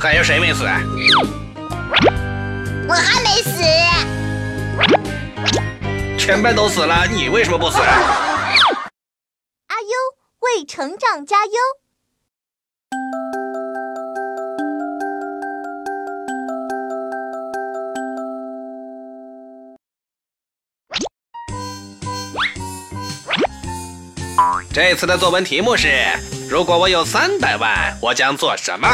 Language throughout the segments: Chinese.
还有谁没死？我还没死。全班都死了，你为什么不死？阿优为成长加油！这次的作文题目是：如果我有三百万，我将做什么？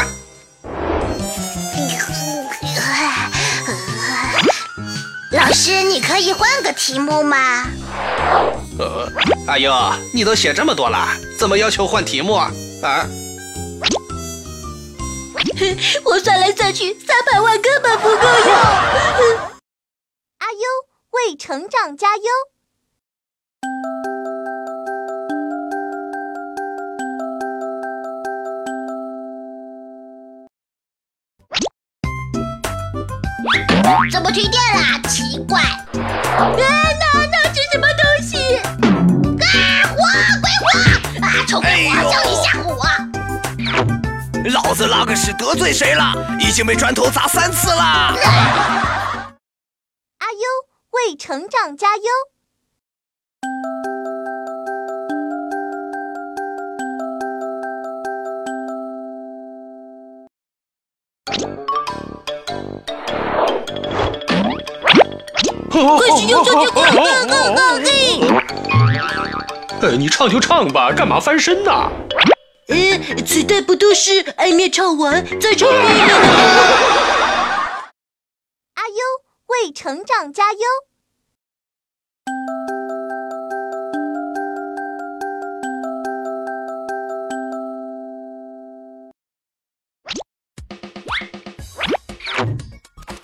老师，你可以换个题目吗？呃，阿优，你都写这么多了，怎么要求换题目啊？啊？我算来算去，三百万根本不够用。阿优为成长加油！怎么停电啦？奇怪！啊，那那是什么东西？啊，火！鬼火！啊，臭鬼火！叫你吓唬我！老子拉个屎得罪谁了？已经被砖头砸三次了。阿优为成长加油！快去用手机快快快快！呃，你唱就唱吧，干嘛翻身呢？呃，此代不都是爱面唱完再唱一遍阿优为成长加油！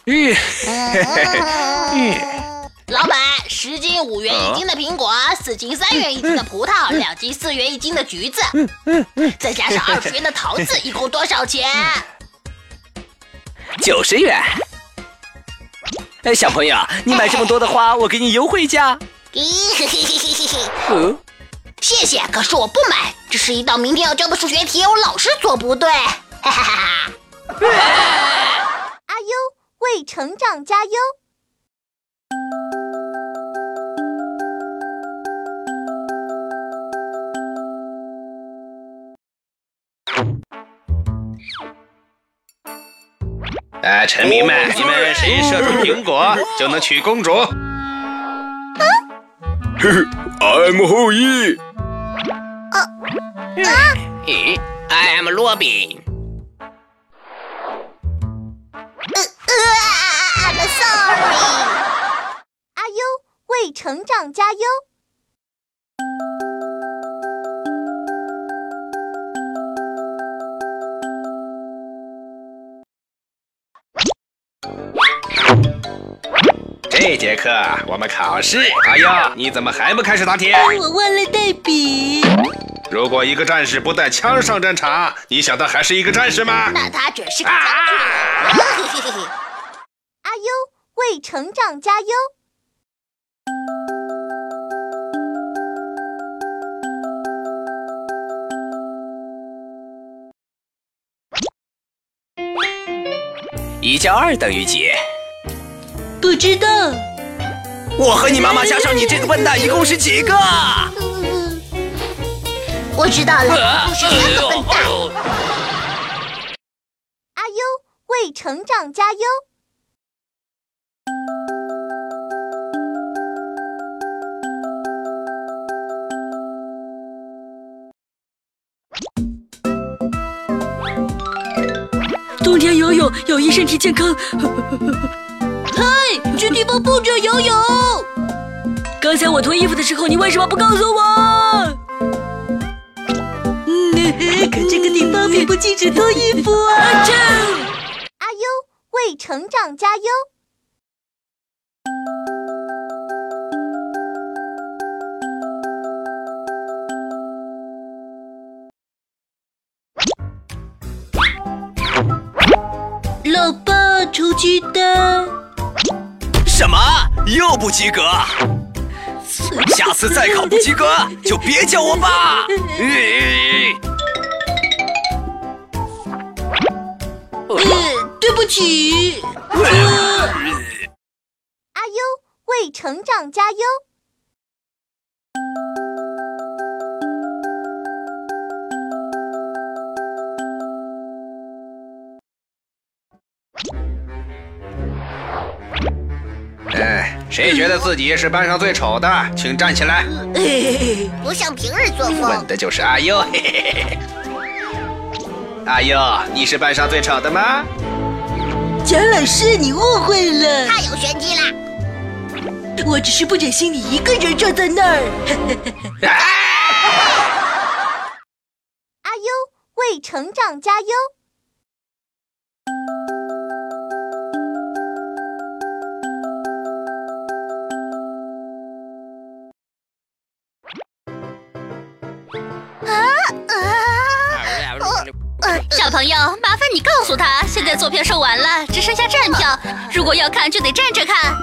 咦，老板，十斤五元一斤的苹果，四斤三元一斤的葡萄，两斤四元一斤的橘子，再加上二十元的桃子，一共多少钱？九十元。哎，小朋友，你买这么多的花，我给你优惠价。嗯，谢谢，可是我不买，这是一道明天要交的数学题，我老是做不对。哈哈哈！阿优为成长加油！哎，臣民们，你们谁射中苹果就能娶公主？嘿嘿，I'm 后羿。啊咦，I am 罗宾。呃，I'm sorry。阿优为成长加油！这节课我们考试。阿优，你怎么还不开始答题？我忘了带笔。如果一个战士不带枪上战场，你想他还是一个战士吗？那他准是个将军。阿优为成长加油！一加二等于几？不知道。我和你妈妈加上你这个笨蛋，一共是几个？我知道了，就是三个笨蛋。阿优为成长加油！冬天游泳有益身体健康。嗨，这地方不准游泳。刚才我脱衣服的时候，你为什么不告诉我？嗯，可这个地方并不禁止脱衣服啊！阿优为成长加油！老爸，出鸡蛋。什么？又不及格？下次再考不及格，就别叫我爸。呃对不起。阿优为成长加油！谁觉得自己是班上最丑的，请站起来。不像平日作风问风。的就是阿优。嘿嘿嘿嘿阿优，你是班上最丑的吗？蒋老师，你误会了，太有玄机了！我只是不忍心你一个人站在那儿。啊 阿优为成长加油！小朋友，麻烦你告诉他，现在坐票售完了，只剩下站票。如果要看，就得站着看。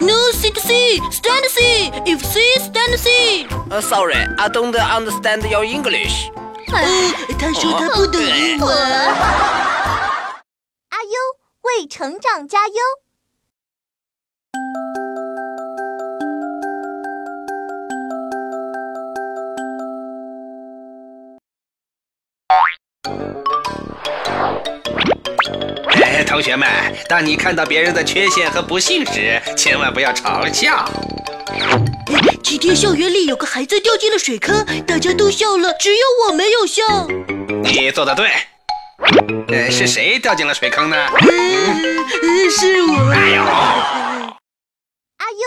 No sit see, stand see. If see, stand see. 呃，Sorry, I don't understand your English。哦，他说他不懂英文。阿优为成长加油！同学们，当你看到别人的缺陷和不幸时，千万不要嘲笑。今天校园里有个孩子掉进了水坑，大家都笑了，只有我没有笑。你做的对。呃，是谁掉进了水坑呢？呃是我。哎呦！阿优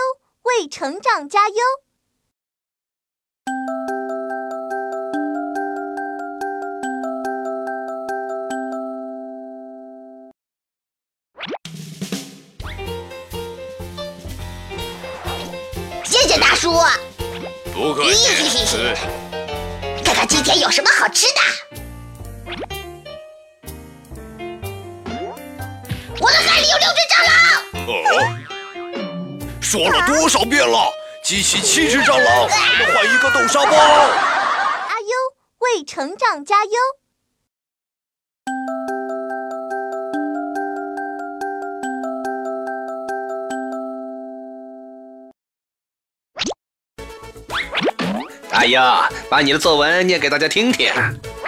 为成长加油！不客嘿嘿嘿嘿看看今天有什么好吃的。我的海里有六只蟑螂。哦，说了多少遍了，集齐七只蟑螂，我们换一个豆沙包。阿优为成长加油！呀，把你的作文念给大家听听。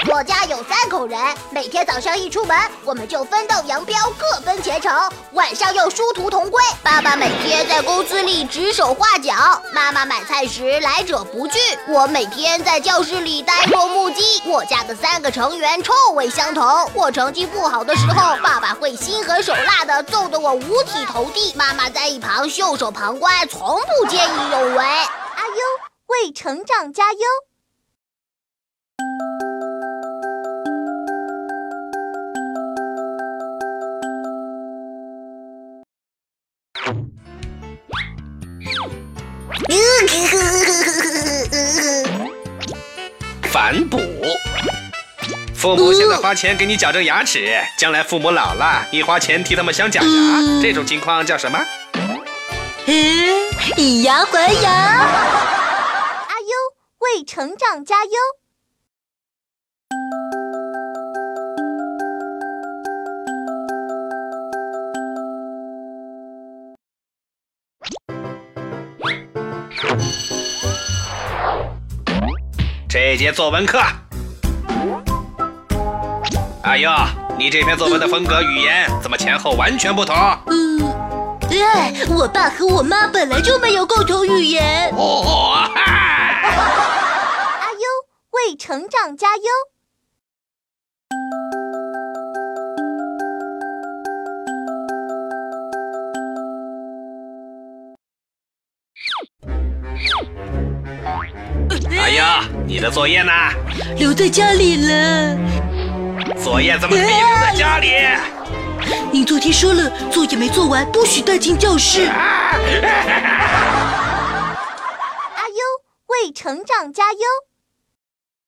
我家有三口人，每天早上一出门，我们就分道扬镳，各奔前程。晚上又殊途同归。爸爸每天在公司里指手画脚，妈妈买菜时来者不拒。我每天在教室里呆若木鸡。我家的三个成员臭味相投。我成绩不好的时候，爸爸会心狠手辣的揍得我五体投地，妈妈在一旁袖手旁观，从不见义勇为。为成长加油！反哺。父母现在花钱给你矫正牙齿，将来父母老了，你花钱替他们镶假牙，这种情况叫什么？嗯，以牙还牙。为成长加油！这节作文课。哎呦，你这篇作文的风格、语言怎么前后完全不同？嗯，哎，我爸和我妈本来就没有共同语言。哦，哈阿优为成长加油！哎呀，你的作业呢？留在家里了。作业怎么可以留在家里？您昨天说了，作业没做完不许带进教室。阿 优为成长加油！